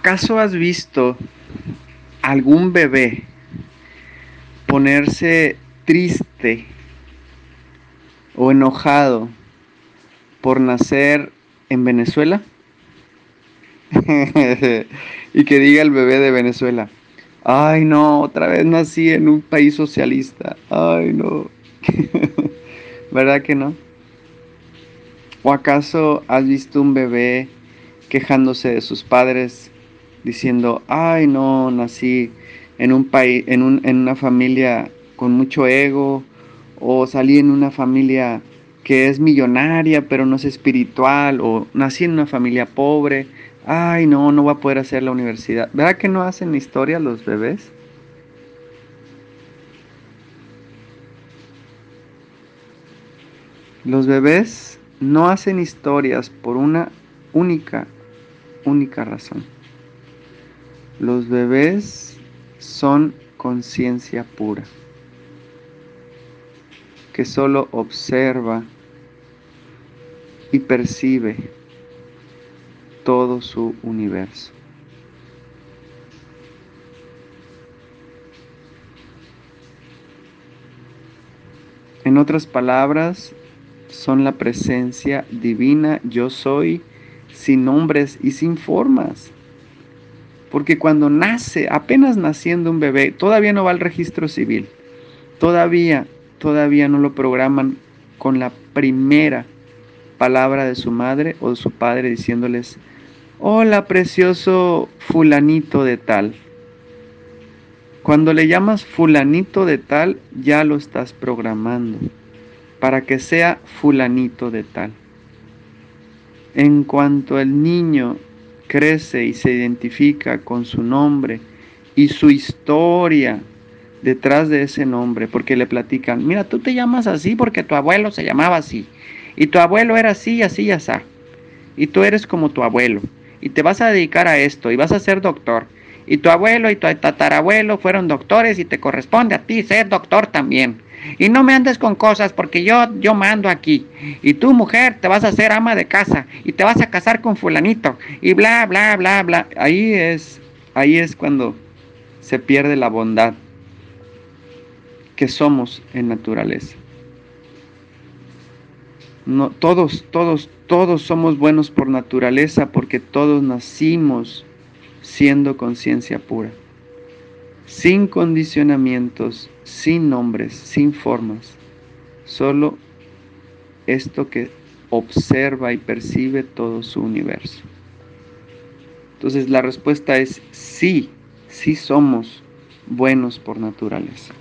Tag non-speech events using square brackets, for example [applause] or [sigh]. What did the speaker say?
¿Acaso has visto algún bebé ponerse triste o enojado por nacer en Venezuela? [laughs] y que diga el bebé de Venezuela, ay no, otra vez nací en un país socialista, ay no, [laughs] ¿verdad que no? ¿O acaso has visto un bebé quejándose de sus padres diciendo, ay no, nací en un país, en, en una familia con mucho ego, o salí en una familia que es millonaria pero no es espiritual, o nací en una familia pobre, ay no, no voy a poder hacer la universidad. ¿Verdad que no hacen historia los bebés? Los bebés no hacen historias por una única, única razón. Los bebés son conciencia pura, que solo observa y percibe todo su universo. En otras palabras, son la presencia divina yo soy sin nombres y sin formas. Porque cuando nace, apenas naciendo un bebé, todavía no va al registro civil. Todavía, todavía no lo programan con la primera palabra de su madre o de su padre diciéndoles, hola precioso fulanito de tal. Cuando le llamas fulanito de tal, ya lo estás programando para que sea fulanito de tal. En cuanto el niño crece y se identifica con su nombre y su historia detrás de ese nombre, porque le platican, mira, tú te llamas así porque tu abuelo se llamaba así, y tu abuelo era así, así y así, y tú eres como tu abuelo, y te vas a dedicar a esto, y vas a ser doctor, y tu abuelo y tu tatarabuelo fueron doctores, y te corresponde a ti ser doctor también. Y no me andes con cosas porque yo, yo mando aquí. Y tú, mujer, te vas a hacer ama de casa y te vas a casar con fulanito. Y bla, bla, bla, bla. Ahí es, ahí es cuando se pierde la bondad que somos en naturaleza. No, todos, todos, todos somos buenos por naturaleza porque todos nacimos siendo conciencia pura sin condicionamientos, sin nombres, sin formas, solo esto que observa y percibe todo su universo. Entonces la respuesta es sí, sí somos buenos por naturaleza.